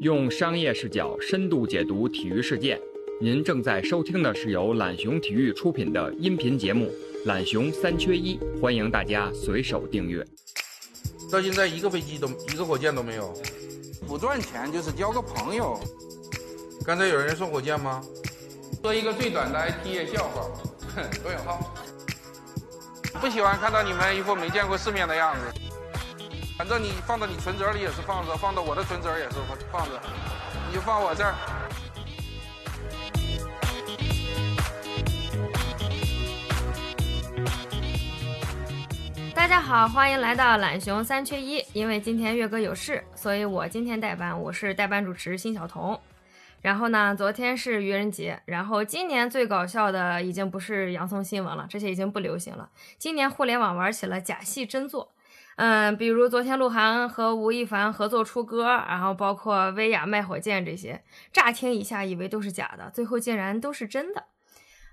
用商业视角深度解读体育事件。您正在收听的是由懒熊体育出品的音频节目《懒熊三缺一》，欢迎大家随手订阅。到现在一个飞机都一个火箭都没有。不赚钱就是交个朋友。刚才有人送火箭吗？说一个最短的 IT 业笑话，哼，罗永浩。不喜欢看到你们一副没见过世面的样子。反正你放到你存折里也是放着，放到我的存折也是放放着，你就放我这儿。大家好，欢迎来到懒熊三缺一。因为今天岳哥有事，所以我今天代班，我是代班主持辛晓彤。然后呢，昨天是愚人节，然后今年最搞笑的已经不是洋葱新闻了，这些已经不流行了。今年互联网玩起了假戏真做。嗯，比如昨天鹿晗和吴亦凡合作出歌，然后包括薇娅卖火箭这些，乍听一下以为都是假的，最后竟然都是真的。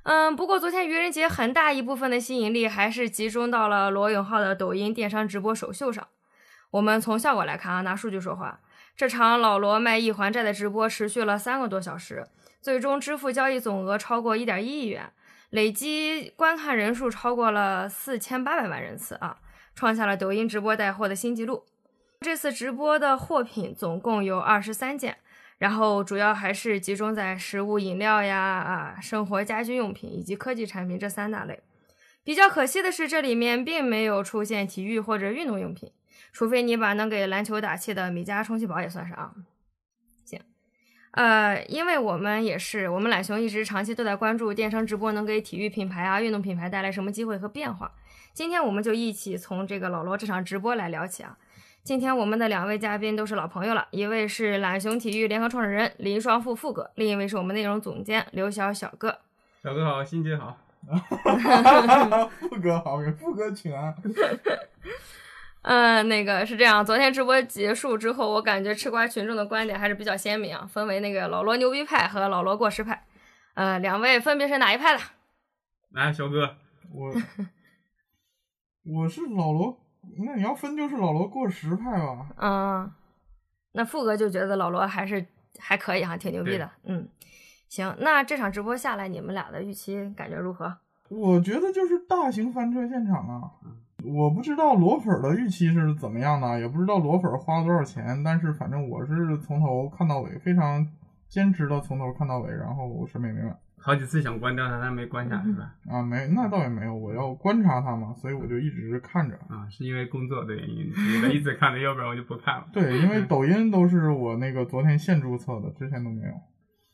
嗯，不过昨天愚人节很大一部分的吸引力还是集中到了罗永浩的抖音电商直播首秀上。我们从效果来看啊，拿数据说话，这场老罗卖艺还债的直播持续了三个多小时，最终支付交易总额超过一点一亿元，累计观看人数超过了四千八百万人次啊。创下了抖音直播带货的新纪录。这次直播的货品总共有二十三件，然后主要还是集中在食物、饮料呀、啊生活家居用品以及科技产品这三大类。比较可惜的是，这里面并没有出现体育或者运动用品，除非你把能给篮球打气的米家充气宝也算上啊。行，呃，因为我们也是，我们懒熊一直长期都在关注电商直播能给体育品牌啊、运动品牌带来什么机会和变化。今天我们就一起从这个老罗这场直播来聊起啊。今天我们的两位嘉宾都是老朋友了，一位是懒熊体育联合创始人林双富富哥，另一位是我们内容总监刘晓小哥。小哥好，欣姐好。富哥好，给富哥请安。嗯，那个是这样，昨天直播结束之后，我感觉吃瓜群众的观点还是比较鲜明啊，分为那个老罗牛逼派和老罗过时派。呃，两位分别是哪一派的？来，小哥，我。我是老罗，那你要分就是老罗过时派吧。嗯，那富哥就觉得老罗还是还可以哈，挺牛逼的。嗯，行，那这场直播下来，你们俩的预期感觉如何？我觉得就是大型翻车现场啊。我不知道裸粉的预期是怎么样的，也不知道裸粉花了多少钱，但是反正我是从头看到尾，非常坚持的从头看到尾，然后审美没满。好几次想关掉它，但没关下，是吧？啊，没，那倒也没有。我要观察它嘛，所以我就一直看着。啊，是因为工作的原因，你的一直看着，要不然我就不看了。对，因为抖音都是我那个昨天现注册的，之前都没有。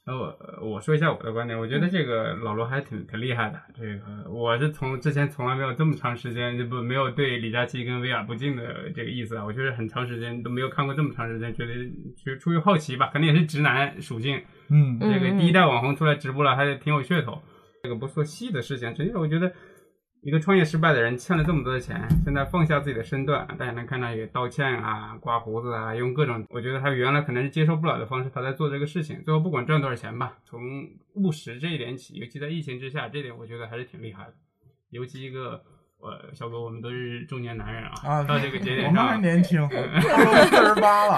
那我我说一下我的观点，我觉得这个老罗还挺挺厉害的。这个我是从之前从来没有这么长时间就不没有对李佳琦跟薇娅不敬的这个意思啊。我就是很长时间都没有看过这么长时间，觉得就出于好奇吧，肯定也是直男属性。嗯，这个第一代网红出来直播了，还挺有噱头。这个不说细的事情，实际上我觉得。一个创业失败的人欠了这么多的钱，现在放下自己的身段，大家能看到也道歉啊、刮胡子啊，用各种，我觉得他原来可能是接受不了的方式，他在做这个事情。最后不管赚多少钱吧，从务实这一点起，尤其在疫情之下，这点我觉得还是挺厉害的。尤其一个，呃，小哥，我们都是中年男人啊，到这个节点上，我们还年轻，四十八了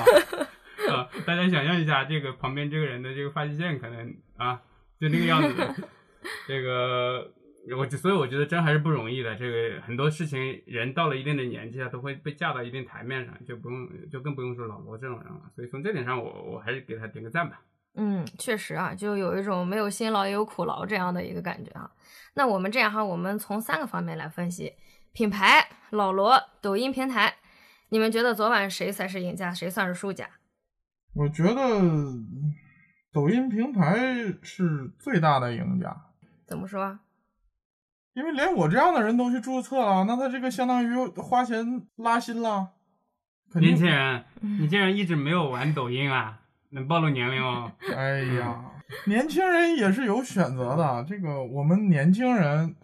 啊！大家想象一下，这个旁边这个人的这个发际线可能啊，就那个样子，这个。我所以我觉得真还是不容易的。这个很多事情，人到了一定的年纪啊，都会被架到一定台面上，就不用就更不用说老罗这种人了。所以从这点上，我我还是给他点个赞吧。嗯，确实啊，就有一种没有辛劳也有苦劳这样的一个感觉啊。那我们这样哈，我们从三个方面来分析：品牌、老罗、抖音平台。你们觉得昨晚谁才是赢家，谁算是输家？我觉得抖音平台是最大的赢家。怎么说？因为连我这样的人都去注册了，那他这个相当于花钱拉新了。年轻人，你竟然一直没有玩抖音啊？能暴露年龄哦。哎呀，年轻人也是有选择的。这个我们年轻人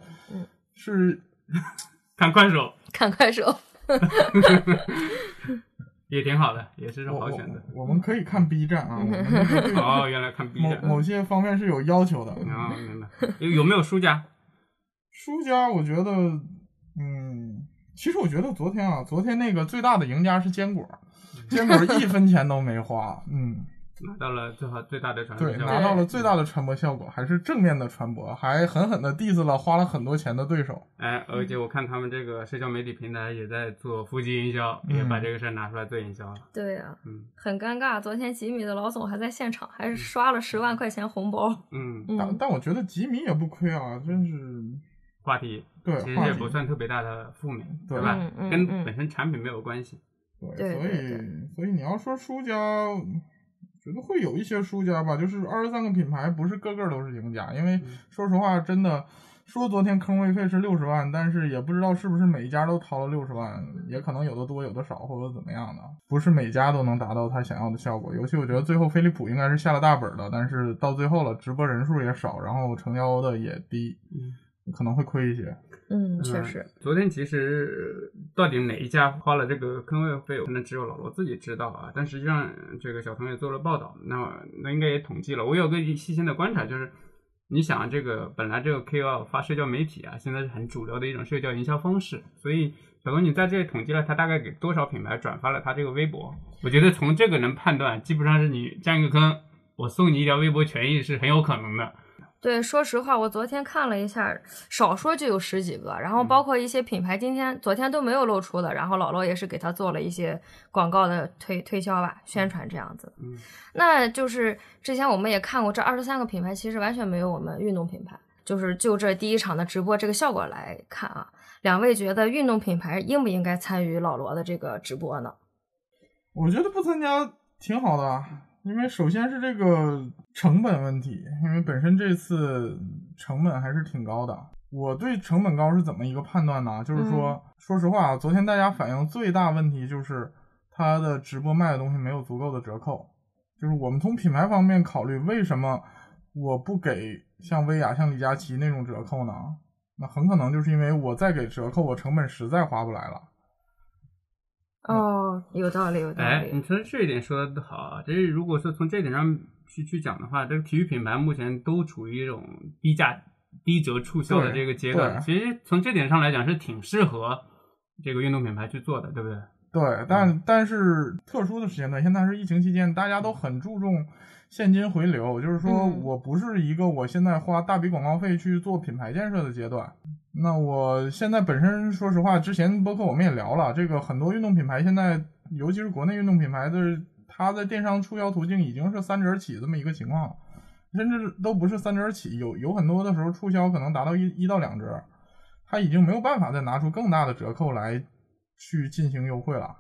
是 看快手，看快手 也挺好的，也是种好选择。我们可以看 B 站啊。哦，原来看 B 站。某某些方面是有要求的。啊，明白。有有没有输家？输家，我觉得，嗯，其实我觉得昨天啊，昨天那个最大的赢家是坚果，坚果一分钱都没花，嗯，拿到了最好最大的传播对，效果。拿到了最大的传播效果，还是正面的传播，还狠狠的 diss 了花了很多钱的对手。哎，而且我看他们这个社交媒体平台也在做腹肌营销，也把这个事儿拿出来做营销了。对呀、嗯很尴尬。昨天吉米的老总还在现场，还是刷了十万块钱红包。嗯，但嗯，但我觉得吉米也不亏啊，真是话题对其实也话题不算特别大的负面，对吧？嗯嗯跟嗯本身产品没有关系。对，所以所以你要说输家，觉得会有一些输家吧，就是二十三个品牌不是个个都是赢家，因为嗯说实话，真的说昨天坑位费是六十万，但是也不知道是不是每一家都掏了六十万，也可能有的多有的少或者怎么样的，不是每家都能达到他想要的效果。尤其我觉得最后飞利浦应该是下了大本的，但是到最后了，直播人数也少，然后成交的也低，可能会亏一些。嗯，确实。昨天其实到底哪一家花了这个坑位费，可能只有老罗自己知道啊。但实际上，这个小童也做了报道，那那应该也统计了。我有个细心的观察，就是你想，这个本来这个 KOL 发社交媒体啊，现在是很主流的一种社交营销方式，所以小童你在这里统计了他大概给多少品牌转发了他这个微博。我觉得从这个能判断，基本上是你占一个坑，我送你一条微博权益是很有可能的。对，说实话，我昨天看了一下，少说就有十几个，然后嗯包括一些品牌今天、昨天都没有露出的，然后姥姥也是给他做了一些广告的推推销吧、宣传这样子。嗯，那就是之前我们也看过，这二十三个品牌其实完全没有我们运动品牌。就是就这第一场的直播这个效果来看啊，两位觉得运动品牌应不应该参与老罗的这个直播呢？我觉得不参加挺好的啊，因为首先是这个成本问题，因为本身这次成本还是挺高的。我对成本高是怎么一个判断呢？就是说，说实话啊，昨天大家反映最大问题就是他的直播卖的东西没有足够的折扣。就是我们从品牌方面考虑，为什么我不给像薇娅、像李佳琦那种折扣呢？那很可能就是因为我再给折扣，我成本实在划不来了。哦，有道理，有道理哎，你理。说这一点说的好啊！这如果说从这点上去去讲的话，这个体育品牌目前都处于一种低价、低折促销的这个阶段。其实从这点上来讲，是挺适合这个运动品牌去做的，对不对？对，但但是特殊的时间段，现在是疫情期间，大家都很注重现金回流，就是说嗯我不是一个我现在花大笔广告费去做品牌建设的阶段。那我现在本身说实话，之前播客我们也聊了，这个很多运动品牌现在，尤其是国内运动品牌的，它的电商促销途径已经是三折起这么一个情况了，甚至都不是三折起，有有很多的时候促销可能达到一一到两折，它已经没有办法再拿出更大的折扣来去进行优惠了。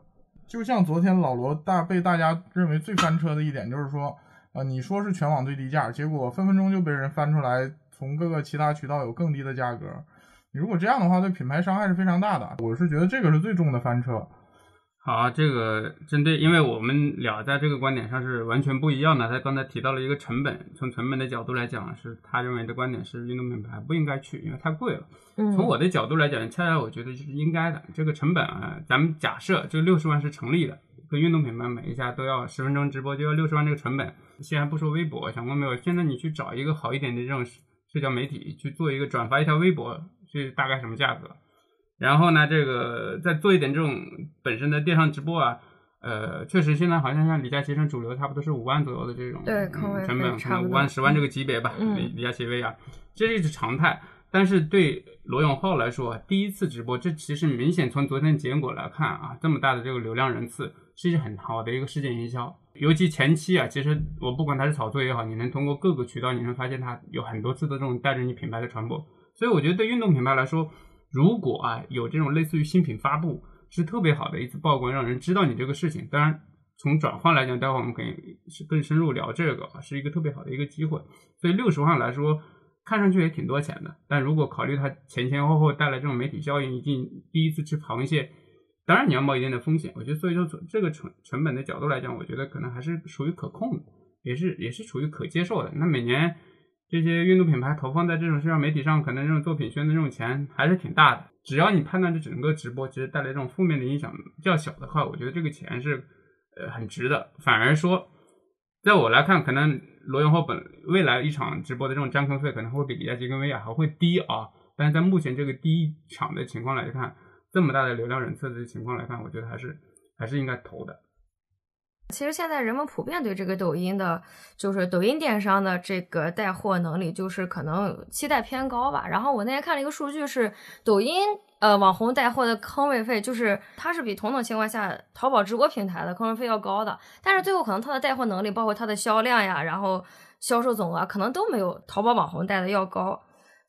就像昨天老罗大被大家认为最翻车的一点，就是说，呃，你说是全网最低价，结果分分钟就被人翻出来，从各个其他渠道有更低的价格。你如果这样的话，对品牌伤害是非常大的。我是觉得这个是最重的翻车。好，这个针对，因为我们俩在这个观点上是完全不一样的。他刚才提到了一个成本，从成本的角度来讲，是他认为的观点是运动品牌不应该去，因为太贵了。嗯，从我的角度来讲，恰恰我觉得就是应该的。这个成本啊，咱们假设这六十万是成立的，跟运动品牌每一家都要十分钟直播就要六十万这个成本。先还不说微博，想过没有？现在你去找一个好一点的这种社交媒体去做一个转发一条微博，是大概什么价格？然后呢，这个再做一点这种本身的电商直播啊，呃，确实现在好像像李佳琦这种主流，差不多是五万左右的这种对嗯成本，可能五万、十万这个级别吧。嗯李李佳琦、薇娅，这是常态。但是对罗永浩来说，第一次直播，这其实明显从昨天结果来看啊，这么大的这个流量人次，是一件很好的一个事件营销。尤其前期啊，其实我不管它是炒作也好，你能通过各个渠道，你能发现它有很多次的这种带着你品牌的传播。所以我觉得对运动品牌来说，如果啊有这种类似于新品发布，是特别好的一次曝光，让人知道你这个事情。当然，从转换来讲，待会儿我们可以是更深入聊这个，是一个特别好的一个机会。所以六十万来说，看上去也挺多钱的，但如果考虑它前前后后带来这种媒体效应，以及第一次吃螃蟹，当然你要冒一定的风险。我觉得，所以说从这个成成本的角度来讲，我觉得可能还是属于可控的，也是也是处于可接受的。那每年这些运动品牌投放在这种社交媒体上，可能这种作品宣的这种钱还是挺大的。只要你判断这整个直播其实带来这种负面的影响较小的话，我觉得这个钱是呃很值的。反而说，在我来看，可能罗永浩本未来一场直播的这种占坑费可能会比李佳琦跟薇娅还会低啊。但是在目前这个第一场的情况来看，这么大的流量人次的情况来看，我觉得还是还是应该投的。其实现在人们普遍对这个抖音的，就是抖音电商的这个带货能力，就是可能期待偏高吧。然后我那天看了一个数据，是抖音呃网红带货的坑位费，就是它是比同等情况下淘宝直播平台的坑位费要高的，但是最后可能它的带货能力，包括它的销量呀，然后销售总额，可能都没有淘宝网红带的要高。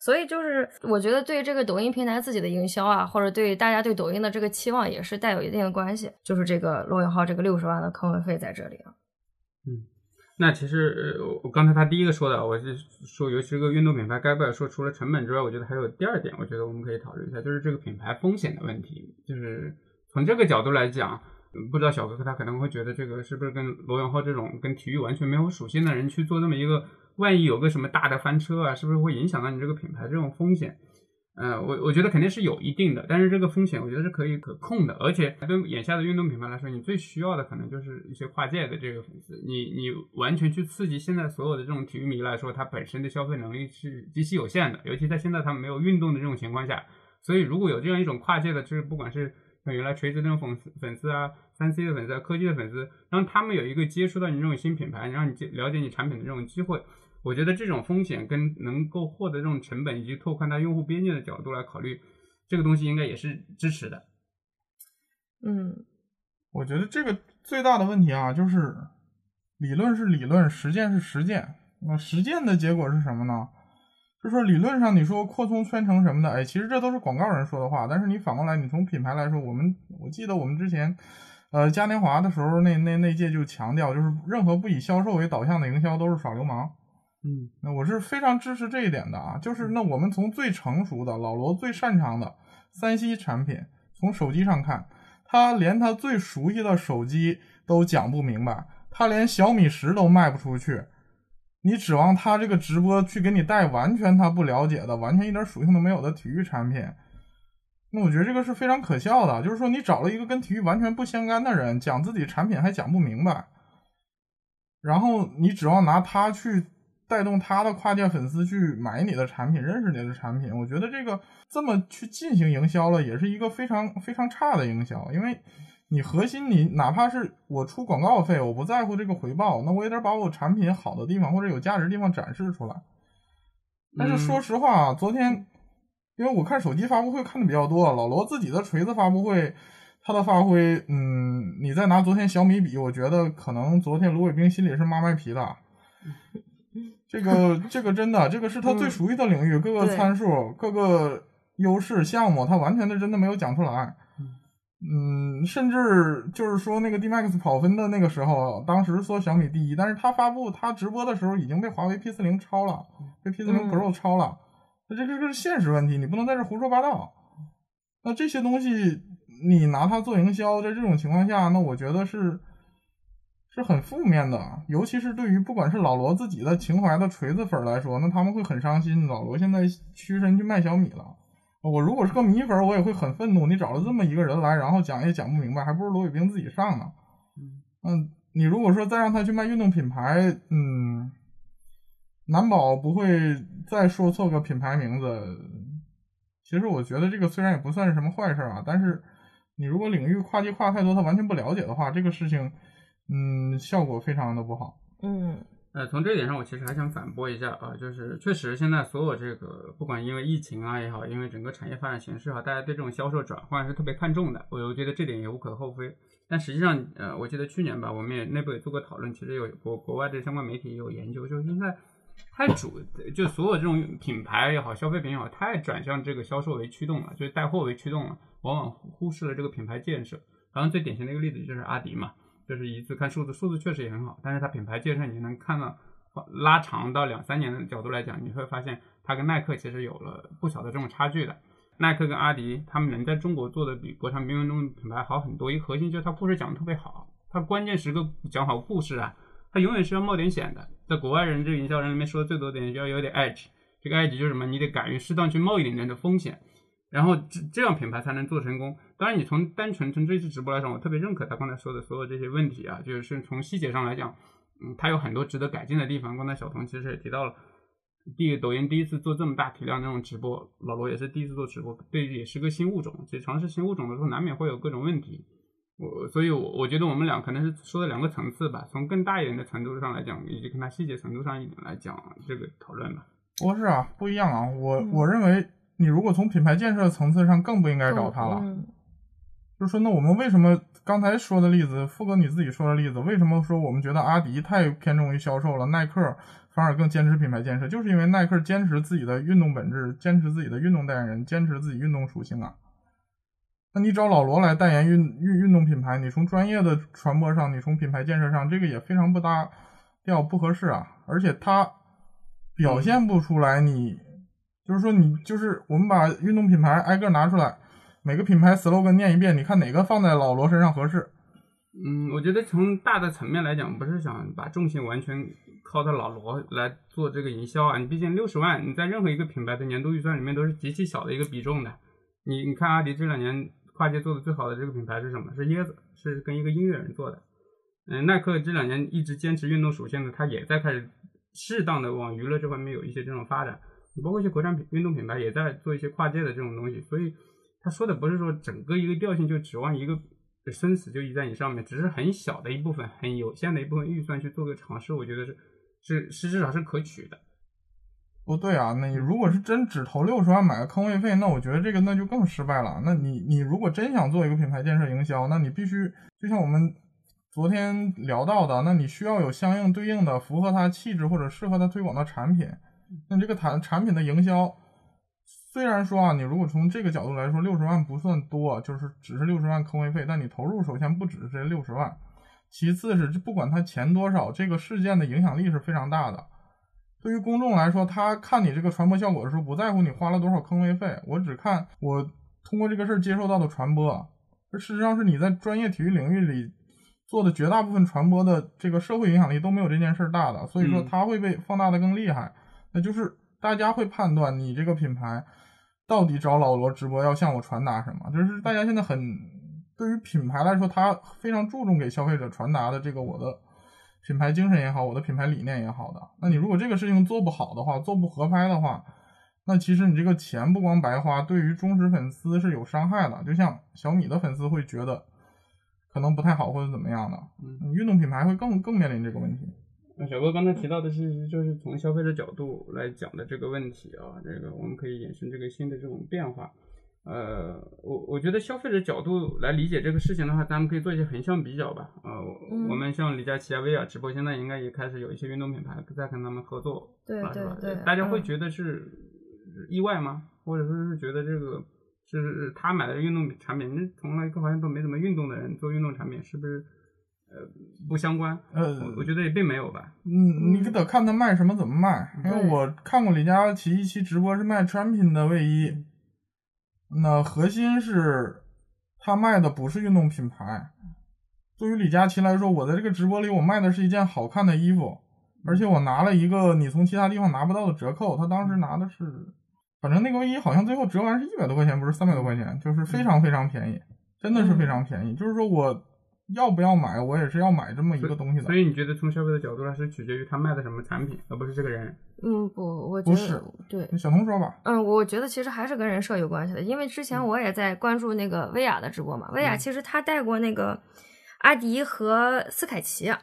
所以就是我觉得对这个抖音平台自己的营销啊，或者对大家对抖音的这个期望也是带有一定的关系。就是这个罗永浩这个六十万的坑位费在这里啊。嗯，那其实呃，我刚才他第一个说的，我是说，尤其是个运动品牌，该不该说除了成本之外，我觉得还有第二点，我觉得我们可以讨论一下，就是这个品牌风险的问题。就是从这个角度来讲，不知道小哥哥他可能会觉得这个是不是跟罗永浩这种跟体育完全没有属性的人去做这么一个。万一有个什么大的翻车啊，是不是会影响到你这个品牌这种风险？呃，我我觉得肯定是有一定的，但是这个风险我觉得是可以可控的。而且对眼下的运动品牌来说，你最需要的可能就是一些跨界的这个粉丝。你你完全去刺激现在所有的这种体育迷来说，他本身的消费能力是极其有限的，尤其在现在他们没有运动的这种情况下。所以如果有这样一种跨界的，就是不管是像原来锤子那种粉丝粉丝啊，三 C 的粉丝啊，科技的粉丝，让他们有一个接触到你这种新品牌，让你了解你产品的这种机会。我觉得这种风险跟能够获得这种成本以及拓宽它用户边界的角度来考虑，这个东西应该也是支持的。嗯，我觉得这个最大的问题啊，就是理论是理论，实践是实践。那实践的结果是什么呢？就说理论上你说扩充圈层什么的，哎，其实这都是广告人说的话。但是你反过来，你从品牌来说，我们我记得我们之前呃嘉年华的时候，那那那届就强调，就是任何不以销售为导向的营销都是耍流氓。嗯，那我是非常支持这一点的啊，就是那我们从最成熟的老罗最擅长的三 C 产品，从手机上看，他连他最熟悉的手机都讲不明白，他连小米十都卖不出去，你指望他这个直播去给你带完全他不了解的、完全一点属性都没有的体育产品，那我觉得这个是非常可笑的，就是说你找了一个跟体育完全不相干的人讲自己产品还讲不明白，然后你指望拿他去。带动他的跨界粉丝去买你的产品，认识你的产品，我觉得这个这么去进行营销了，也是一个非常非常差的营销。因为你核心，你哪怕是我出广告费，我不在乎这个回报，那我也得把我产品好的地方或者有价值的地方展示出来。但是说实话，昨天因为我看手机发布会看的比较多，老罗自己的锤子发布会，他的发挥，嗯，你再拿昨天小米比，我觉得可能昨天卢伟冰心里是妈卖皮的。这个这个真的，这个是他最熟悉的领域，各个参数、各个优势项目，他完全的真的没有讲出来。嗯，甚至就是说那个 D Max 跑分的那个时候，当时说小米第一，但是他发布他直播的时候已经被华为 P 四零超了，被 P 四零 Pro 超了。那这这个是现实问题，你不能在这胡说八道。那这些东西你拿它做营销，在这种情况下，那我觉得是。是很负面的，尤其是对于不管是老罗自己的情怀的锤子粉来说，那他们会很伤心。老罗现在屈身去卖小米了，我如果是个米粉，我也会很愤怒。你找了这么一个人来，然后讲也讲不明白，还不如罗伟冰自己上呢。嗯，你如果说再让他去卖运动品牌，嗯，难保不会再说错个品牌名字。其实我觉得这个虽然也不算是什么坏事啊，但是你如果领域跨界跨太多，他完全不了解的话，这个事情。嗯，效果非常的不好。嗯，呃，从这一点上，我其实还想反驳一下啊，就是确实现在所有这个，不管因为疫情啊也好，因为整个产业发展形势啊，大家对这种销售转换是特别看重的。我我觉得这点也无可厚非。但实际上，呃，我记得去年吧，我们也内部也做过讨论，其实有国国外的相关媒体也有研究，就是现在太主，就所有这种品牌也好，消费品也好，太转向这个销售为驱动了，就是带货为驱动了，往往忽视了这个品牌建设。然后最典型的一个例子就是阿迪嘛。就是一次看数字，数字确实也很好，但是它品牌建设你能看到拉长到两三年的角度来讲，你会发现它跟耐克其实有了不小的这种差距的。耐克跟阿迪他们能在中国做的比国产冰运动品牌好很多，一核心就是它故事讲的特别好，它关键时刻讲好故事啊，它永远是要冒点险的。在国外人这个营销人里面说的最多点就要有点 edge，这个 edge 就是什么？你得敢于适当去冒一点点的风险。然后这这样品牌才能做成功。当然，你从单纯从这次直播来讲，我特别认可他刚才说的所有这些问题啊，就是从细节上来讲，嗯，他有很多值得改进的地方。刚才小童其实也提到了，第抖音第一次做这么大体量那种直播，老罗也是第一次做直播，对，也是个新物种。其实尝试新物种的时候，难免会有各种问题。我所以我，我觉得我们俩可能是说的两个层次吧，从更大一点的程度上来讲，以及跟它细节程度上一点来讲这个讨论吧。不是啊，不一样啊，我、嗯我认为你如果从品牌建设层次上更不应该找他了。嗯就是说，那我们为什么刚才说的例子，富哥你自己说的例子，为什么说我们觉得阿迪太偏重于销售了，耐克反而更坚持品牌建设？就是因为耐克坚持自己的运动本质，坚持自己的运动代言人，坚持自己运动属性啊。那你找老罗来代言运运运动品牌，你从专业的传播上，你从品牌建设上，这个也非常不搭调，不合适啊。而且他表现不出来你，就是说你就是我们把运动品牌挨个拿出来。每个品牌 slogan 念一遍，你看哪个放在老罗身上合适？嗯，我觉得从大的层面来讲，不是想把重心完全靠在老罗来做这个营销啊。你毕竟六十万，你在任何一个品牌的年度预算里面都是极其小的一个比重的。你你看阿迪这两年跨界做的最好的这个品牌是什么？是椰子，是跟一个音乐人做的。嗯，耐克这两年一直坚持运动属性的，它也在开始适当的往娱乐这方面有一些这种发展。包括一些国产品运动品牌也在做一些跨界的这种东西，所以。他说的不是说整个一个调性就指望一个生死就依在你上面，只是很小的一部分、很有限的一部分预算去做个尝试，我觉得是是是至少是可取的。不对啊，那你如果是真只投六十万买个坑位费，那我觉得这个那就更失败了。那你你如果真想做一个品牌建设营销，那你必须就像我们昨天聊到的，那你需要有相应对应的符合它气质或者适合它推广的产品。那这个产产品的营销。虽然说啊，你如果从这个角度来说，六十万不算多，就是只是六十万坑位费，但你投入首先不只是这六十万，其次是不管他钱多少，这个事件的影响力是非常大的。对于公众来说，他看你这个传播效果的时候，不在乎你花了多少坑位费，我只看我通过这个事儿接受到的传播。这事实上是你在专业体育领域里做的绝大部分传播的这个社会影响力都没有这件事儿大的，所以说它会被放大的更厉害。那就是大家会判断你这个品牌。到底找老罗直播要向我传达什么？就是大家现在很对于品牌来说，他非常注重给消费者传达的这个我的品牌精神也好，我的品牌理念也好的。那你如果这个事情做不好的话，做不合拍的话，那其实你这个钱不光白花，对于忠实粉丝是有伤害的。就像小米的粉丝会觉得可能不太好或者怎么样的，嗯，运动品牌会更更面临这个问题。那小哥刚才提到的是，就是从消费者角度来讲的这个问题啊，这个我们可以衍生这个新的这种变化。呃，我我觉得消费者角度来理解这个事情的话，咱们可以做一些横向比较吧。呃，嗯我们像李佳琦啊、薇娅直播，现在应该也开始有一些运动品牌在跟他们合作，对？对对大家会嗯觉得是意外吗？或者说是觉得这个是他买的运动产品，那从来好像都没怎么运动的人做运动产品，是不是呃不相关？呃我我觉得也并没有吧。嗯，你得看他卖什么，怎么卖。因为我看过李佳琦一期直播是卖产品的卫衣，那核心是他卖的不是运动品牌。对于李佳琦来说，我在这个直播里我卖的是一件好看的衣服，而且我拿了一个你从其他地方拿不到的折扣。他当时拿的是，反正那个卫衣好像最后折完是一百多块钱，不是三百多块钱，就是非常非常便宜，真的是非常便宜。就是说我要不要买，我也是要买这么一个东西的。所以你觉得从消费的角度来说，取决于他卖的什么产品，而不是这个人。嗯，不，我觉得不是对，小童说吧，嗯，我觉得其实还是跟人设有关系的，因为之前我也在关注那个薇娅的直播嘛，薇娅其实她带过那个阿迪和斯凯奇，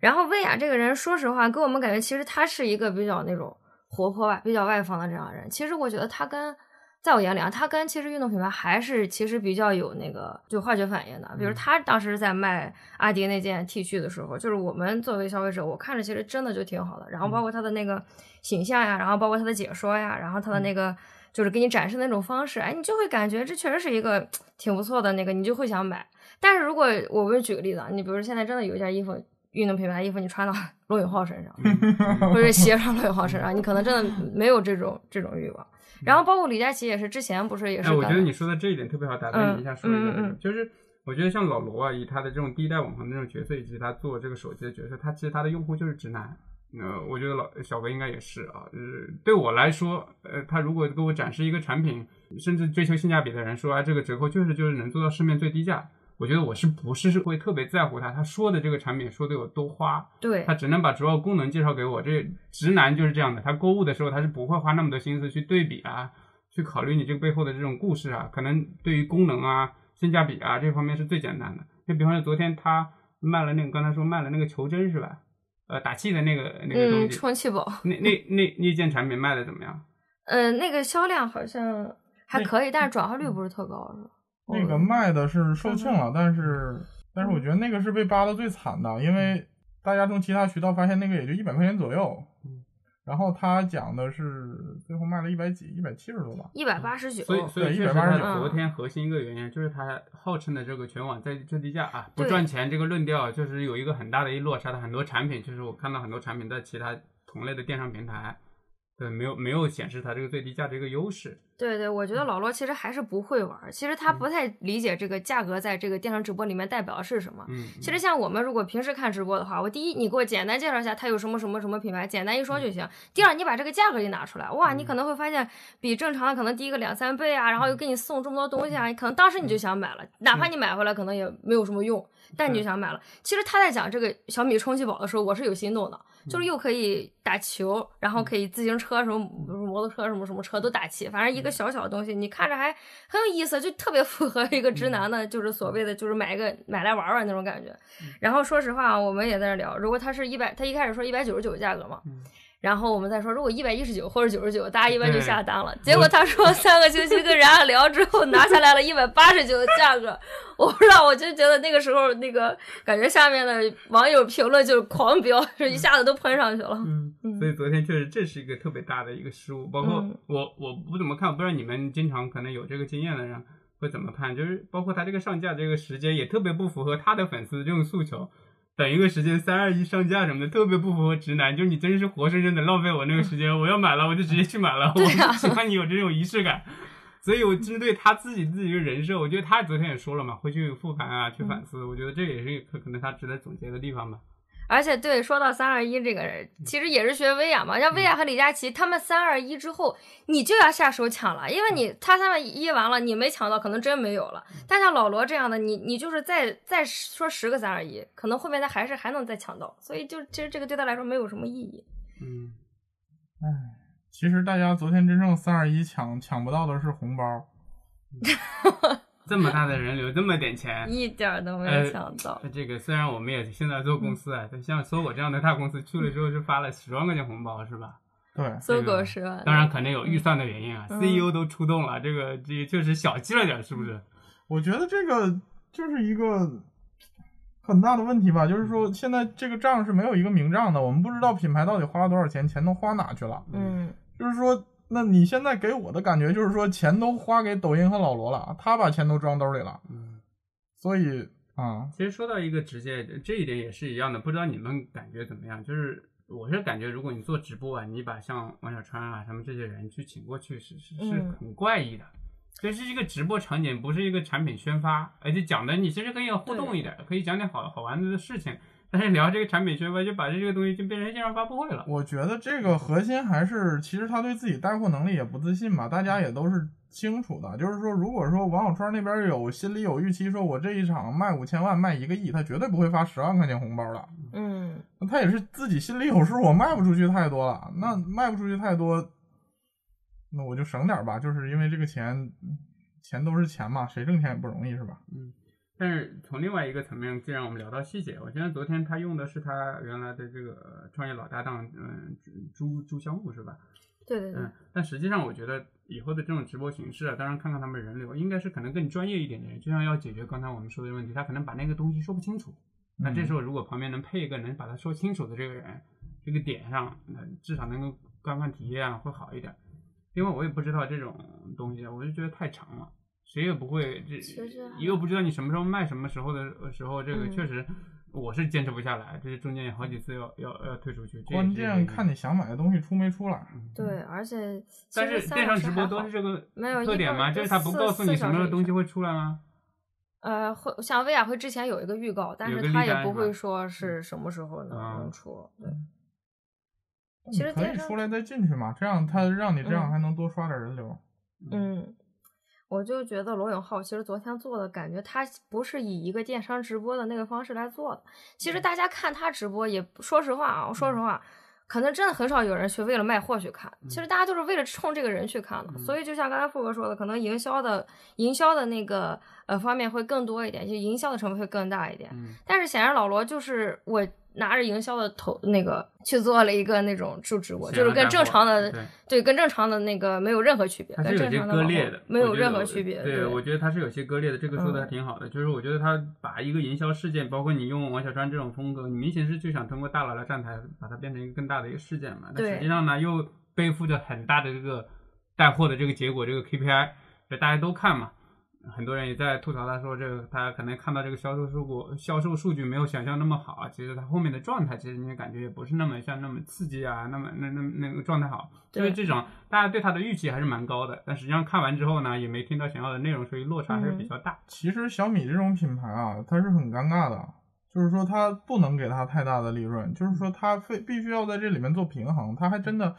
然后薇娅这个人，说实话，给我们感觉其实她是一个比较那种活泼吧、比较外放的这样的人。其实我觉得她跟在我眼里啊，它跟其实运动品牌还是其实比较有那个就化学反应的。比如他当时在卖阿迪那件 T 恤的时候，就是我们作为消费者，我看着其实真的就挺好的。然后包括它的那个形象呀，然后包括它的解说呀，然后它的那个。就是给你展示的那种方式，哎，你就会感觉这确实是一个 挺不错的那个，你就会想买。但是如果我们举个例子啊，你比如现在真的有一件衣服，运动品牌衣服，你穿到 罗永浩身上，或者鞋上罗永浩身上，你可能真的没有这种这种欲望。然后包括李佳琦也是，之前不是也是哎，我，觉得你说的这一点特别好，打断你一下说一下这个，嗯嗯嗯就是我觉得像老罗啊，以他的这种第一代网红的这种角色，以及他做这个手机的角色，他其实他的用户就是直男。呃，我觉得老小哥应该也是啊，就是对我来说，呃，他如果给我展示一个产品，甚至追求性价比的人说，啊，这个折扣确实就是能做到市面最低价，我觉得我是不是会特别在乎他，他说的这个产品说的有多花，对他只能把主要功能介绍给我。这直男就是这样的，他购物的时候他是不会花那么多心思去对比啊，去考虑你这个背后的这种故事啊，可能对于功能啊、性价比啊这方面是最简单的。就比方说昨天他卖了那个，刚才说卖了那个球针是吧？呃，打气的那个那个东嗯，西，充气宝，那那 那那件产品卖的怎么样？嗯，那个销量好像还可以，但是转化率不是特高，是吧？那个嗯。卖的是售罄了，但是但是我觉得那个是被扒的最惨的，因为大家从其他渠道发现那个也就一百块钱左右，然后他讲的是最后卖了一百几，一百七十多吧。一百八十九，所以所以对确实189昨天核心一个原因就是他号称的这个全网在最低价啊不赚钱这个论调，就是有一个很大的一落差的很多产品，就是我看到很多产品在其他同类的电商平台。对，没有没有显示它这个最低价的一个优势。对对，我觉得老罗其实还是不会玩儿，其实他不太理解这个价格在这个电商直播里面代表的是什么。嗯，其实像我们如果平时看直播的话，我第一你给我简单介绍一下它有什么什么什么品牌，简单一说就行。第二，你把这个价格一拿出来，哇，你可能会发现比正常的可能低个两三倍啊，然后又给你送这么多东西啊，你可能当时你就想买了，哪怕你买回来可能也没有什么用，但你就想买了。其实他在讲这个小米充气宝的时候，我是有心动的，就是又可以打球，然后可以自行车什么摩托车什么什么车都打气，反正一个小小的东西，你看着还很有意思，就特别符合一个直男的，就是所谓的就是买一个买来玩玩那种感觉。然后说实话，我们也在那聊，如果他是一百，他一开始说一百九十九价格嘛。然后我们再说，如果一百一十九或者九十九，大家一般就下单了。结果他说 三个星期跟人家聊之后，拿下来了一百八十九的价格。我不知道，我就觉得那个时候那个感觉下面的网友评论就是狂飙，就一下子都喷上去了。嗯，所以昨天确实这是一个特别大的一个失误。包括嗯我我不怎么看，我不知道你们经常可能有这个经验的人会怎么看，就是包括他这个上架这个时间也特别不符合他的粉丝这种诉求。等一个时间三二一上架什么的，特别不符合直男。就是你真是活生生的浪费我那个时间，我要买了我就直接去买了。我喜欢你有这种仪式感。所以我针对他自己自己的人设，我觉得他昨天也说了嘛，会去复盘啊，去反思。我觉得这也是可可能他值得总结的地方吧。而且对，说到三二一这个人，其实也是学薇娅嘛。像薇娅和李佳琦他们三二一之后，你就要下手抢了，因为你他三二一完了，你没抢到，可能真没有了。但像老罗这样的，你你就是再再说十个三二一，可能后面他还是还能再抢到。所以就其实这个对他来说没有什么意义。嗯，唉，其实大家昨天真正三二一抢抢不到的是红包，这么大的人流，这么点钱，一点儿都没呃有抢到。这个虽然我们也现在做公司啊，但像搜狗这样的大公司去了之后就发了十万块钱红包，是吧？对，搜狗十万，当然肯定有预算的原因啊、嗯 c e o 都出动了，这个这个确实小气了点，是不是？我觉得这个就是一个很大的问题吧，就是说现在这个账是没有一个明账的，我们不知道品牌到底花了多少钱，钱都花哪去了。嗯，就是说，那你现在给我的感觉就是说，钱都花给抖音和老罗了，他把钱都装兜里了，嗯，所以啊，其实说到一个直接，这一点也是一样的，不知道你们感觉怎么样？就是我是感觉，如果你做直播啊，你把像王小川啊他们这些人去请过去是，是是嗯很怪异的。这是一个直播场景，不是一个产品宣发，而且讲的你其实可以互动一点，可以讲点好好玩的事情。但是聊这个产品宣发，就把这个东西就变成线上发布会了。我觉得这个核心还是，其实他对自己带货能力也不自信吧，大家也都是清楚的。就是说，如果说王小川那边有心里有预期，说我这一场卖五千万、卖一个亿，他绝对不会发十万块钱红包的。嗯，那他也是自己心里有数，我卖不出去太多了，那卖不出去太多，那我就省点吧，就是因为这个钱，钱都是钱嘛，谁挣钱也不容易，是吧？但是从另外一个层面，既然我们聊到细节，我觉得昨天他用的是他原来的这个创业老搭档，嗯，朱朱香木是吧？对对对嗯，，但实际上我觉得以后的这种直播形式啊，当然看看他们人流，应该是可能更专业一点的人，就像要解决刚才我们说的问题，他可能把那个东西说不清楚。那这时候如果旁边能配一个能把它说清楚的这个人，这个点上，那至少能够观看体验啊会好一点。另外我也不知道这种东西，我就觉得太长了，谁也不会这又不知道你什么时候卖什么时候的时候，这个嗯确实我是坚持不下来，这是中间有好几次要要要退出去。关键看你想买的东西出没出来。对，而且但是电商直播都是这个没有特点吗？就就是他不告诉你什么时候东西会出来吗？呃，会像薇娅会之前有一个预告，但是他也不会说是什么时候能出。对，其实可以出来再进去嘛，这样他让你这样嗯还能多刷点人流。嗯，我就觉得罗永浩其实昨天做的感觉，他不是以一个电商直播的那个方式来做的。其实大家看他直播也，说实话啊，我说实话，可能真的很少有人去为了卖货去看，嗯其实大家都是为了冲这个人去看的。所以就像刚才富哥说的，可能营销的营销的那个呃方面会更多一点，就营销的成分会更大一点。嗯但是显然老罗就是我拿着营销的头那个去做了一个那种就直播，就是跟正常的对对跟正常的那个没有任何区别，跟它是有些割裂的，没有任何区别。对，我觉得它是有些割裂的，这个说的嗯还挺好的。就是我觉得他把一个营销事件，包括你用王小川这种风格，你明显是就想通过大佬来站台，把它变成一个更大的一个事件嘛。但对实际上呢，又背负着很大的这个带货的这个结果，这个 KPI，就大家都看嘛。很多人也在吐槽他说，这个他可能看到这个销售数据，销售数据没有想象那么好啊。其实他后面的状态，其实你也感觉也不是那么像那么刺激啊，那么那那那个状态好。所以对这种大家对他的预期还是蛮高的，但实际上看完之后呢，也没听到想要的内容，所以落差还是比较大。其实小米这种品牌啊，它是很尴尬的，就是说它不能给它太大的利润，就是说它非必须要在这里面做平衡。它还真的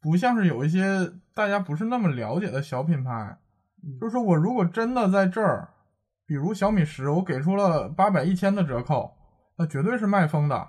不像是有一些大家不是那么了解的小品牌，就是说我如果真的在这儿，比如小米十，我给出了八百、一千的折扣，那绝对是卖疯的。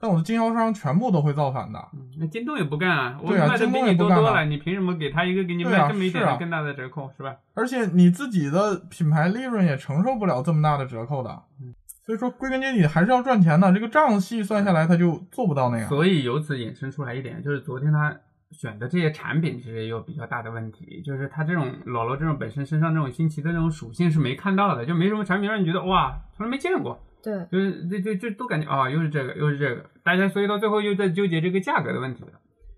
但我的经销商全部都会造反的。嗯那京东也不干啊，我对啊卖的比京东也你多多了，你凭什么给他一个给你卖这么一点更大的折扣，是吧？而且你自己的品牌利润也承受不了这么大的折扣的。嗯所以说，归根结底还是要赚钱的。这个账细算下来，他就做不到那样。所以由此衍生出来一点，就是昨天他选的这些产品其实也有比较大的问题，就是它这种老罗这种本身身上这种新奇的这种属性是没看到的，就没什么产品让你觉得哇，从来没见过。对就是就就就都感觉啊、又是这个又是这个，大家所以到最后又在纠结这个价格的问题了。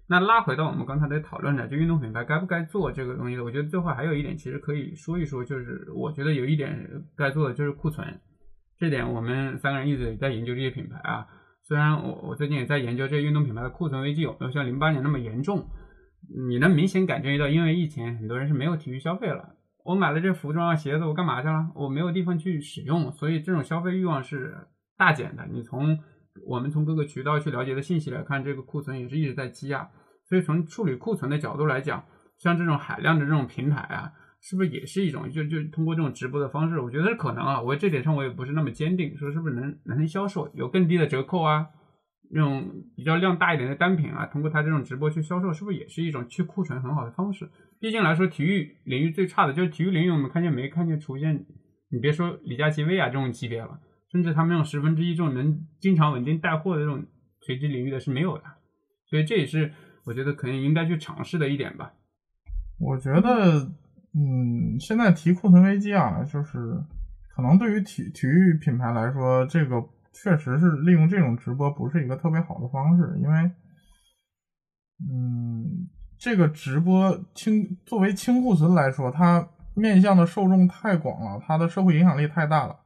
那拉回到我们刚才在讨论的，就运动品牌该不该做这个东西的，我觉得最后还有一点其实可以说一说，就是我觉得有一点该做的就是库存，这点我们三个人一直在研究这些品牌啊。虽然我我最近也在研究这运动品牌的库存危机有没有像零八年那么严重，你能明显感觉到，因为疫情很多人是没有体育消费了。我买了这服装啊、鞋子，我干嘛去了？我没有地方去使用，所以这种消费欲望是大减的。你从我们从各个渠道去了解的信息来看，这个库存也是一直在积压。所以从处理库存的角度来讲，像这种海量的这种平台啊，是不是也是一种就就通过这种直播的方式？我觉得是可能啊。我这点上我也不是那么坚定，说是不是能能销售，有更低的折扣啊，这种比较量大一点的单品啊，通过它这种直播去销售，是不是也是一种去库存很好的方式？毕竟来说，体育领域最差的就是体育领域，我们看见没看见出现，你别说李佳琦、薇娅这种级别了，甚至他们用十分之一这种能经常稳定带货的这种垂直领域的是没有的，所以这也是我觉得可能应该去尝试的一点吧。我觉得，嗯，现在提库存危机啊，就是可能对于体体育品牌来说，这个确实是利用这种直播不是一个特别好的方式，因为，嗯，这个直播清作为清库存来说，它面向的受众太广了，它的社会影响力太大了。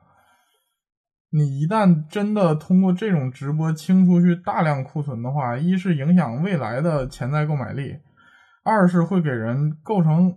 你一旦真的通过这种直播清出去大量库存的话，一是影响未来的潜在购买力，二是会给人构成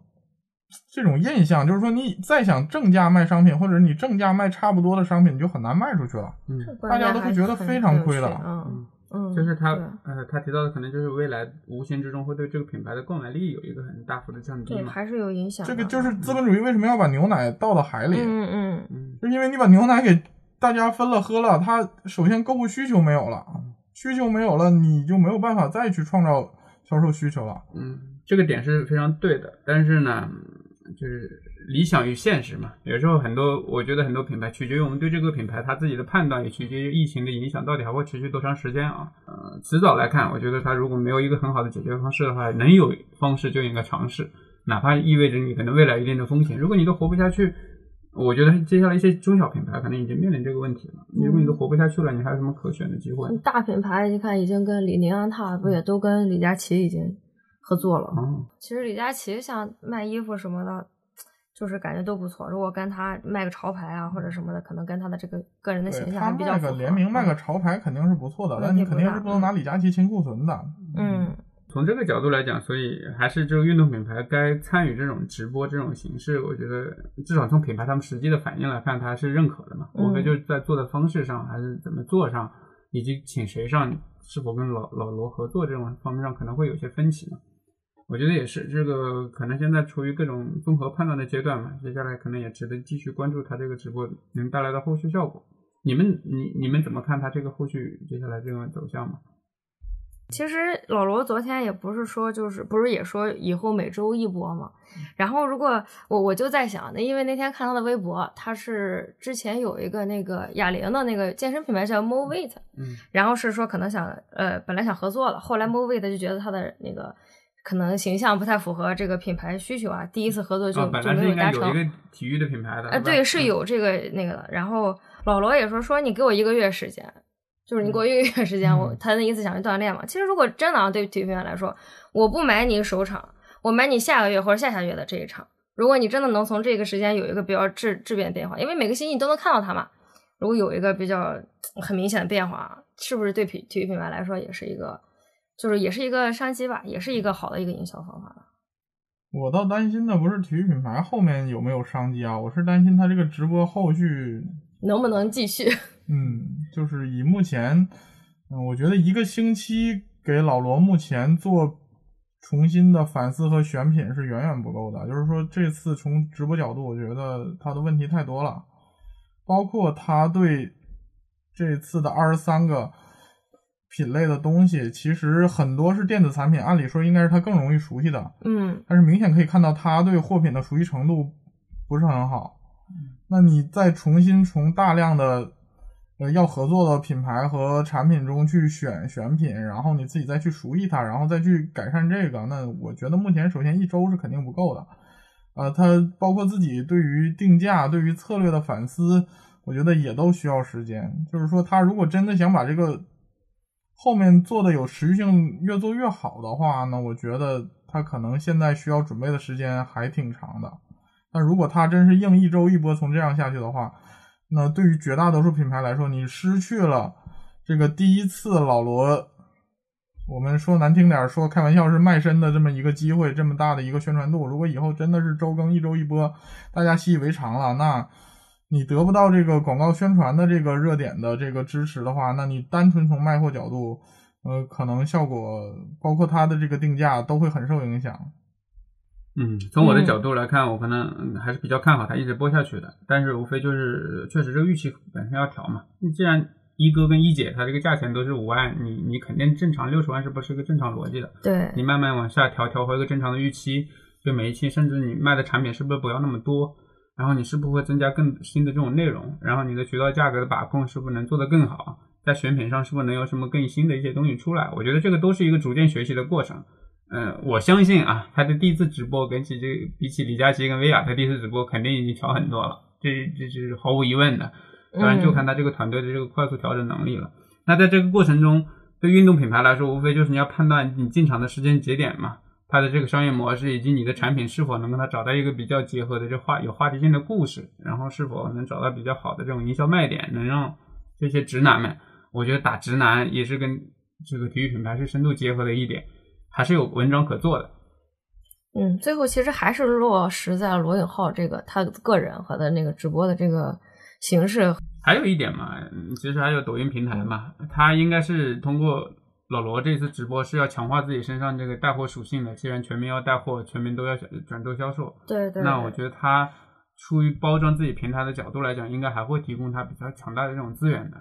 这种印象，就是说你再想正价卖商品，或者你正价卖差不多的商品，你就很难卖出去了。嗯，大家都会觉得非常亏的嗯嗯，就是他呃，他提到的可能就是未来无形之中会对这个品牌的购买力有一个很大幅的降低嘛。对还是有影响。这个就是资本主义为什么要把牛奶倒到海里，嗯嗯嗯就因为你把牛奶给大家分了喝了，它首先购物需求没有了，需求没有了，你就没有办法再去创造销售需求了。嗯，这个点是非常对的，但是呢，就是理想与现实嘛。有时候很多，我觉得很多品牌取决于我们对这个品牌它自己的判断，也取决于疫情的影响到底还会持续多长时间啊。呃，迟早来看，我觉得它如果没有一个很好的解决方式的话，能有方式就应该尝试，哪怕意味着你可能未来一定的风险。如果你都活不下去，我觉得接下来一些中小品牌可能已经面临这个问题了。如果你都活不下去了，你还有什么可选的机会？嗯，大品牌你看已经跟李宁、安踏不也都跟李佳琦已经合作了。嗯，其实李佳琦像卖衣服什么的，就是感觉都不错。如果跟他卖个潮牌啊或者什么的，可能跟他的这个个人的形象还比较符合。卖个联名卖个嗯潮牌肯定是不错的，问但你肯定是不能拿李佳琦清库存的。嗯从这个角度来讲，所以还是这个运动品牌该参与这种直播这种形式，我觉得至少从品牌他们实际的反应来看，他是认可的嘛。嗯无非就是在做的方式上，还是怎么做上，以及请谁上，是否跟老老罗合作这种方面上，可能会有些分歧嘛。我觉得也是，这个可能现在处于各种综合判断的阶段嘛，接下来可能也值得继续关注他这个直播能带来的后续效果。你们你你们怎么看他这个后续接下来这个走向嘛？其实老罗昨天也不是说，就是不是也说以后每周一播嘛。然后如果我我就在想，那因为那天看他的微博，他是之前有一个那个哑铃的那个健身品牌叫 Moveit，嗯，然后是说可能想呃本来想合作了，后来 Moveit 就觉得他的那个可能形象不太符合这个品牌需求啊，第一次合作就、就来是应该没达成。有一个体育的品牌的，呃，吧对，是嗯有这个那个的。然后老罗也说说你给我一个月时间，就是你给我一个月时间，我嗯他的意思想去锻炼嘛。其实如果真的啊，对体育品牌来说，我不买你首场，我买你下个月或者下下月的这一场。如果你真的能从这个时间有一个比较质质变变化，因为每个星期你都能看到它嘛。如果有一个比较很明显的变化，是不是对体体育品牌来说也是一个，就是也是一个商机吧，也是一个好的一个营销方法吧。我倒担心的不是体育品牌后面有没有商机啊，我是担心他这个直播后续，能不能继续？嗯，就是以目前，嗯，我觉得一个星期给老罗目前做重新的反思和选品是远远不够的。就是说，这次从直播角度，我觉得他的问题太多了，包括他对这次的二十三个品类的东西，其实很多是电子产品，按理说应该是他更容易熟悉的。嗯但是明显可以看到他对货品的熟悉程度不是很好。那你再重新从大量的呃要合作的品牌和产品中去选选品，然后你自己再去熟悉它，然后再去改善这个，那我觉得目前首先一周是肯定不够的。呃，他包括自己对于定价、对于策略的反思，我觉得也都需要时间。就是说，他如果真的想把这个后面做的有持续性，越做越好的话，那我觉得他可能现在需要准备的时间还挺长的。但如果他真是硬一周一波从这样下去的话，那对于绝大多数品牌来说，你失去了这个第一次老罗，我们说难听点，说开玩笑是卖身的这么一个机会，这么大的一个宣传度。如果以后真的是周更一周一波，大家习以为常了，那你得不到这个广告宣传的这个热点的这个支持的话，那你单纯从卖货角度，呃，可能效果包括它的这个定价都会很受影响。嗯，从我的嗯角度来看，我可能嗯还是比较看好它一直播下去的。但是无非就是确实这个预期本身要调嘛。你既然一哥跟一姐它这个价钱都是五万，你你肯定正常六十万是不是一个正常逻辑的？对，你慢慢往下调，调回一个正常的预期，就每一期甚至你卖的产品是不是不要那么多？然后你是不是会增加更新的这种内容？然后你的渠道价格的把控是不是能做得更好？在选品上是不是能有什么更新的一些东西出来？我觉得这个都是一个逐渐学习的过程。嗯，我相信啊，他的第一次直播跟起这比起李佳琦跟薇娅他第一次直播，肯定已经调很多了，这这是毫无疑问的。当然就看他这个团队的这个快速调整能力了。那在这个过程中，对运动品牌来说，无非就是你要判断你进场的时间节点嘛，它的这个商业模式以及你的产品是否能跟它找到一个比较结合的这话有话题性的故事，然后是否能找到比较好的这种营销卖点，能让这些直男们，我觉得打直男也是跟这个体育品牌是深度结合的一点，还是有文章可做的。嗯，最后其实还是落实在罗永浩这个他个人和他那个直播的这个形式。还有一点嘛，嗯其实还有抖音平台嘛，它应该是通过老罗这次直播是要强化自己身上这个带货属性的。既然全民要带货，全民都要转做销售，对对那我觉得他出于包装自己平台的角度来讲，应该还会提供他比较强大的这种资源的。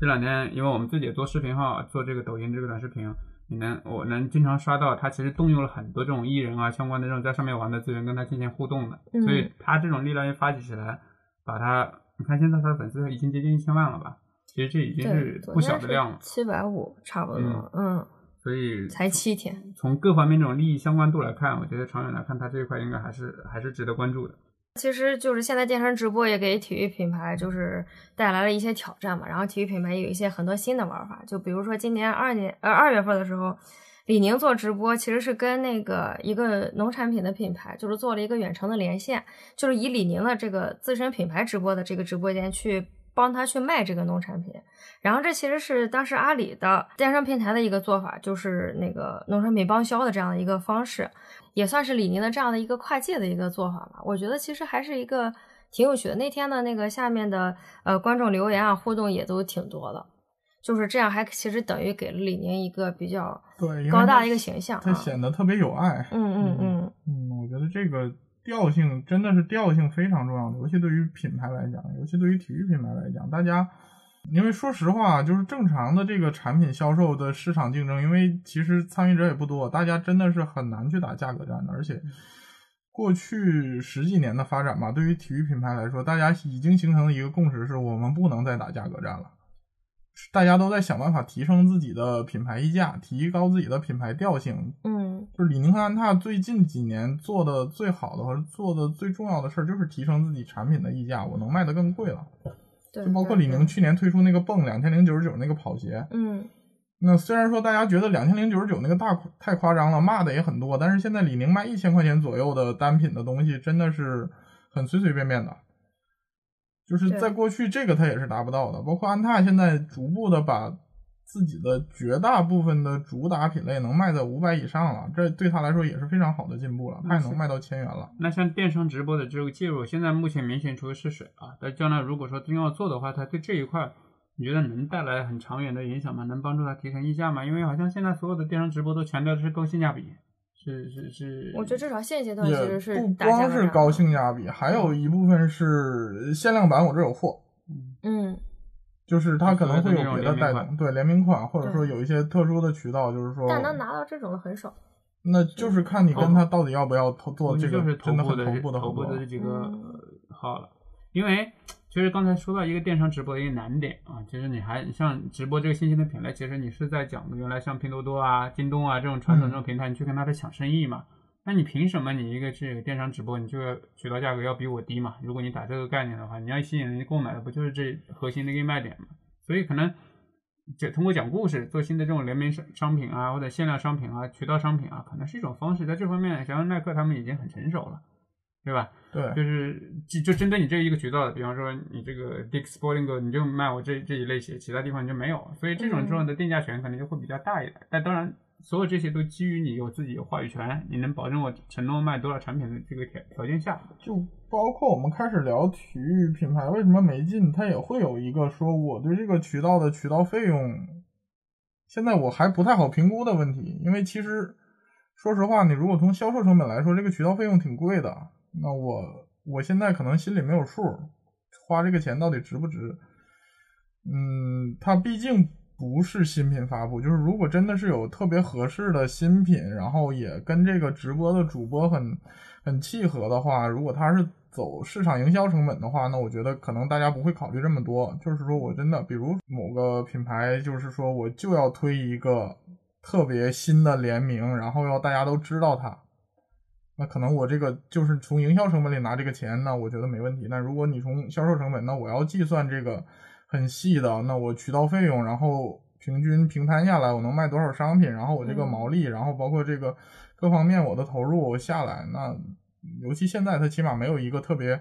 这两天，因为我们自己也做视频号，做这个抖音这个短视频，你能我能经常刷到他其实动用了很多这种艺人啊相关的这种在上面玩的资源跟他进行互动的，嗯所以他这种力量一发起起来，把他你看现在他的粉丝已经接近一千万了吧？其实这已经是不小的量了，七百五差不多，嗯，所以才七天。从各方面这种利益相关度来看，我觉得长远来看，它这一块应该还是还是值得关注的。其实就是现在电商直播也给体育品牌就是带来了一些挑战嘛，然后体育品牌也有一些很多新的玩法，就比如说今年二年呃二月份的时候，李宁做直播其实是跟那个一个农产品的品牌，就是做了一个远程的连线，就是以李宁的这个自身品牌直播的这个直播间去帮他去卖这个农产品，然后这其实是当时阿里的电商平台的一个做法，就是那个农产品帮销的这样的一个方式。也算是李宁的这样的一个跨界的一个做法吧。我觉得其实还是一个挺有趣的。那天的那个下面的呃观众留言啊，互动也都挺多的，就是这样还其实等于给了李宁一个比较对，高大的一个形象、啊。它显得特别有爱。嗯嗯嗯，嗯，我觉得这个调性真的是调性非常重要的，尤其对于品牌来讲，尤其对于体育品牌来讲，大家因为说实话，就是正常的这个产品销售的市场竞争，因为其实参与者也不多，大家真的是很难去打价格战的。而且过去十几年的发展吧，对于体育品牌来说，大家已经形成了一个共识，是我们不能再打价格战了。大家都在想办法提升自己的品牌溢价，提高自己的品牌调性。嗯就是李宁和安踏最近几年做的最好的和做的最重要的事儿，就是提升自己产品的溢价，我能卖的更贵了。对，就包括李宁，去年推出那个泵两千零九十九那个跑鞋，嗯那虽然说大家觉得两千零九十九那个大太夸张了，骂的也很多，但是现在李宁卖一千块钱左右的单品的东西，真的是很随随便便的。就是在过去，这个他也是达不到的。包括安踏现在逐步的把自己的绝大部分的主打品类能卖在五百以上了，这对他来说也是非常好的进步了，他也能卖到千元了。那像电商直播的这个介入，现在目前明显处于试水啊。但将来如果说真要做的话，他对这一块，你觉得能带来很长远的影响吗？能帮助他提升溢价吗？因为好像现在所有的电商直播都强调的是高性价比，是是是。我觉得至少现阶段其实是不光是高性价比，还有一部分是限量版，我这有货。嗯就是它可能会有别的带动，对联名款，或者说有一些特殊的渠道，就是说，但能拿到这种的很少。那就是看你跟他到底要不要投做这个就是头真的部的很头部的头部合作。的这几个嗯号了，因为其实刚才说到一个电商直播的一个难点啊，其实你还像直播这个新兴的品类，其实你是在讲原来像拼多多啊、京东啊这种传统这种平台，你去跟他的抢生意嘛。那你凭什么你一个这个电商直播，你就要渠道价格要比我低嘛？如果你打这个概念的话，你要吸引人家购买的不就是这核心的一个卖点嘛？所以可能就通过讲故事做新的这种联名商商品啊，或者限量商品啊、渠道商品啊，可能是一种方式。在这方面，像耐克他们已经很成熟了，对吧？对，就是就就针对你这一个渠道的，比方说你这个 Dick Sporting Goods，你就卖我这这一类鞋，其他地方你就没有，所以这种重要的定价权可能就会比较大一点。但当然，所有这些都基于你有自己有话语权，你能保证我承诺卖多少产品的这个条条件下。就包括我们开始聊体育品牌为什么没进，它也会有一个说我对这个渠道的渠道费用，现在我还不太好评估的问题，因为其实说实话，你如果从销售成本来说，这个渠道费用挺贵的，那我我现在可能心里没有数，花这个钱到底值不值？嗯，它毕竟不是新品发布，就是如果真的是有特别合适的新品，然后也跟这个直播的主播很很契合的话，如果他是走市场营销成本的话，那我觉得可能大家不会考虑这么多。就是说我真的，比如某个品牌，就是说我就要推一个特别新的联名，然后要大家都知道它。那可能我这个就是从营销成本里拿这个钱，那我觉得没问题。但如果你从销售成本，那我要计算这个很细的，那我渠道费用，然后平均平摊下来，我能卖多少商品，然后我这个嗯毛利，然后包括这个各方面我的投入下来，那尤其现在它起码没有一个特别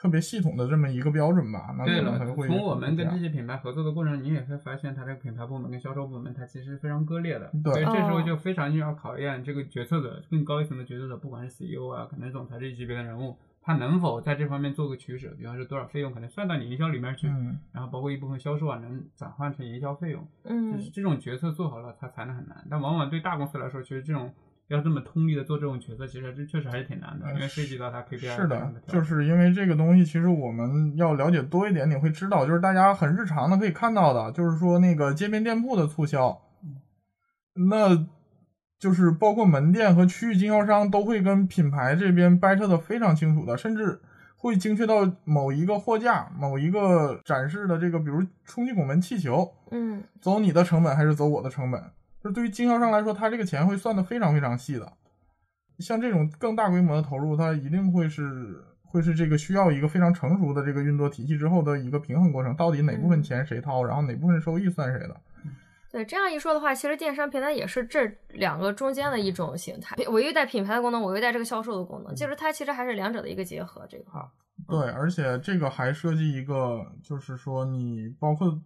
特别系统的这么一个标准吧？那对了可能它，会从我们跟这些品牌合作的过程，你也会发现，它这个品牌部门跟销售部门，它其实非常割裂的。对所以这时候哦就非常要考验这个决策者更高一层的决策者，不管是 CEO 啊，可能总裁这一级别的人物，他能否在这方面做个取舍，比方说多少费用可能算到你营销里面去，嗯，然后包括一部分销售啊能转换成营销费用，嗯就是这种决策做好了，它才能很难。但往往对大公司来说，其实这种要这么通力的做这种决策，其实这确实还是挺难的，呃因为涉及到他 KPI 是的，就是因为这个东西，其实我们要了解多一点，你会知道，就是大家很日常的可以看到的，就是说那个街边店铺的促销，那就是包括门店和区域经销商都会跟品牌这边掰扯的非常清楚的，甚至会精确到某一个货架、某一个展示的这个，比如充气拱门气球，嗯走你的成本还是走我的成本？就对于经销商来说，他这个钱会算得非常非常细的。像这种更大规模的投入，它一定会是会是这个需要一个非常成熟的这个运作体系之后的一个平衡过程。到底哪部分钱谁掏，然后哪部分收益算谁的？对，这样一说的话，其实电商平台也是这两个中间的一种形态。我又带品牌的功能，我又带这个销售的功能，就是它其实还是两者的一个结合这块儿。对，而且这个还涉及一个，就是说你包括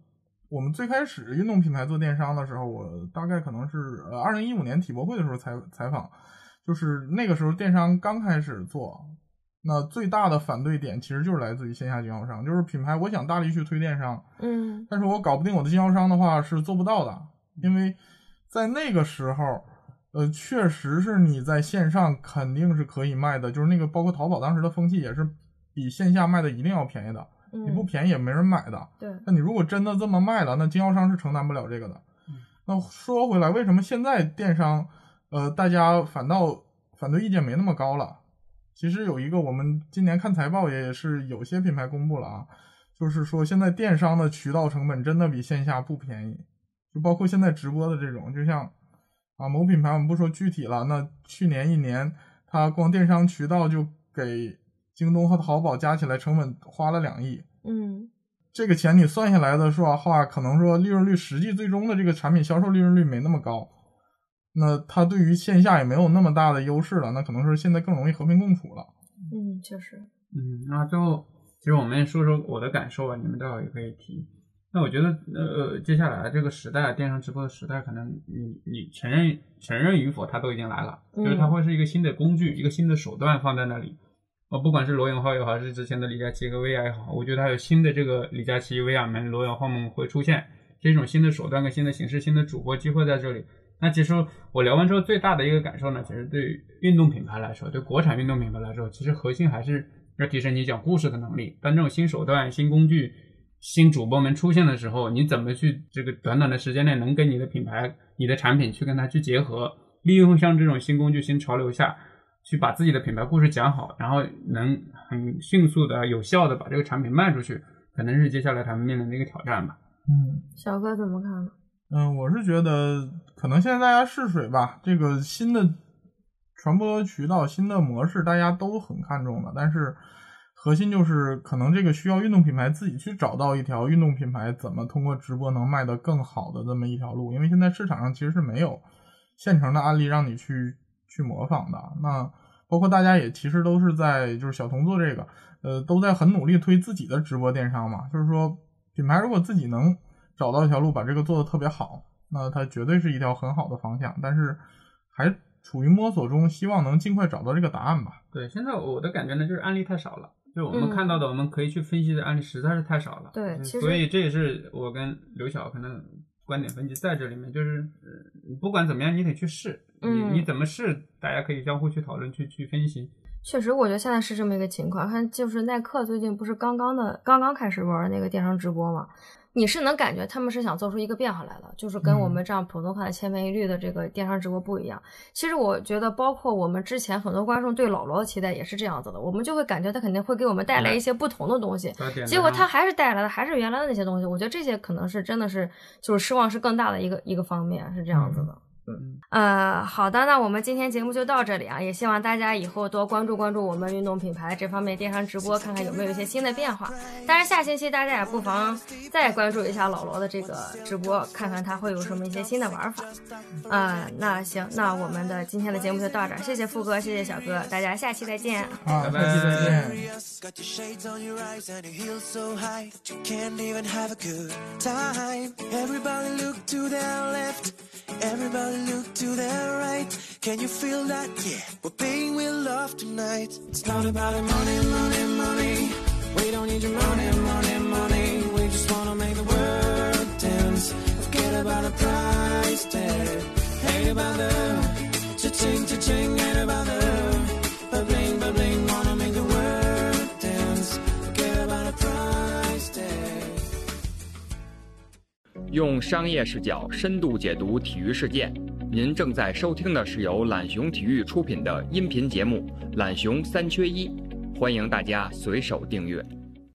我们最开始运动品牌做电商的时候，我大概可能是呃二零一五年体博会的时候采采访，就是那个时候电商刚开始做，那最大的反对点其实就是来自于线下经销商，就是品牌我想大力去推电商，嗯。但是我搞不定我的经销商的话是做不到的，因为在那个时候，呃，确实是你在线上肯定是可以卖的，就是那个包括淘宝当时的风气也是比线下卖的一定要便宜的，你不便宜也没人买的。对，那你如果真的这么卖了，那经销商是承担不了这个的。那说回来，为什么现在电商，呃，大家反倒反对意见没那么高了？其实有一个，我们今年看财报也是有些品牌公布了啊，就是说现在电商的渠道成本真的比线下不便宜，就包括现在直播的这种，就像啊某品牌我们不说具体了，那去年一年它光电商渠道就给京东和淘宝加起来成本花了两亿，嗯这个钱你算下来的说话，可能说利润率实际最终的这个产品销售利润率没那么高，那它对于线下也没有那么大的优势了，那可能是现在更容易和平共处了。嗯，确实，嗯，那最后其实我们也说说我的感受吧，你们待会儿也可以提。那我觉得，呃，接下来这个时代，电商直播的时代，可能你你承认承认与否，它都已经来了，就是它会是一个新的工具，一个新的手段放在那里。呃，不管是罗永浩也好，还是之前的李佳琦和薇娅也好，我觉得还有新的这个李佳琦、薇娅们、罗永浩们会出现这种新的手段跟新的形式、新的主播机会在这里。那其实我聊完之后，最大的一个感受呢，其实对运动品牌来说，对国产运动品牌来说，其实核心还是要提升你讲故事的能力。当这种新手段、新工具、新主播们出现的时候，你怎么去这个短短的时间内能跟你的品牌、你的产品去跟它去结合，利用像这种新工具、新潮流下去把自己的品牌故事讲好，然后能很迅速的、有效的把这个产品卖出去，可能是接下来他们面临的一个挑战吧。嗯小哥怎么看呢？嗯，我是觉得可能现在大家试水吧，这个新的传播渠道、新的模式，大家都很看重的。但是核心就是，可能这个需要运动品牌自己去找到一条运动品牌怎么通过直播能卖得更好的这么一条路，因为现在市场上其实是没有现成的案例让你去去模仿的。那包括大家也其实都是在就是小童做这个，呃，都在很努力推自己的直播电商嘛。就是说，品牌如果自己能找到一条路，把这个做得特别好，那它绝对是一条很好的方向。但是还处于摸索中，希望能尽快找到这个答案吧。对，现在我的感觉呢，就是案例太少了，就我们嗯看到的，我们可以去分析的案例实在是太少了。嗯对其实所以这也是我跟刘晓可能观点分歧在这里面，就是呃不管怎么样，你得去试，嗯你你怎么试，大家可以相互去讨论，去去分析。确实，我觉得现在是这么一个情况。看，就是耐克最近不是刚刚的刚刚开始玩那个电商直播嘛？你是能感觉他们是想做出一个变化来的，就是跟我们这样普通话的千篇一律的这个电商直播不一样。其实我觉得，包括我们之前很多观众对老罗的期待也是这样子的，我们就会感觉他肯定会给我们带来一些不同的东西。结果他还是带来的还是原来的那些东西，我觉得这些可能是真的是就是失望是更大的一个一个方面，是这样子的。嗯呃，好的，那我们今天节目就到这里啊，也希望大家以后多关注关注我们运动品牌这方面电商直播，看看有没有一些新的变化。当然，下星期大家也不妨再关注一下老罗的这个直播，看看他会有什么一些新的玩法。啊、那行，那我们的今天的节目就到这儿，谢谢富哥，谢谢小哥，大家下期再见。啊，拜拜下期再见。Look to their right. Can you feel that? Yeah, we're paying with love tonight. It's not about the money, money, money. We don't need your money, money, money. We just wanna make the world dance. Forget about the price tag. Ain't about the cha-ching, cha-ching, about the 用商业视角深度解读体育事件。您正在收听的是由懒熊体育出品的音频节目《懒熊三缺一》，欢迎大家随手订阅。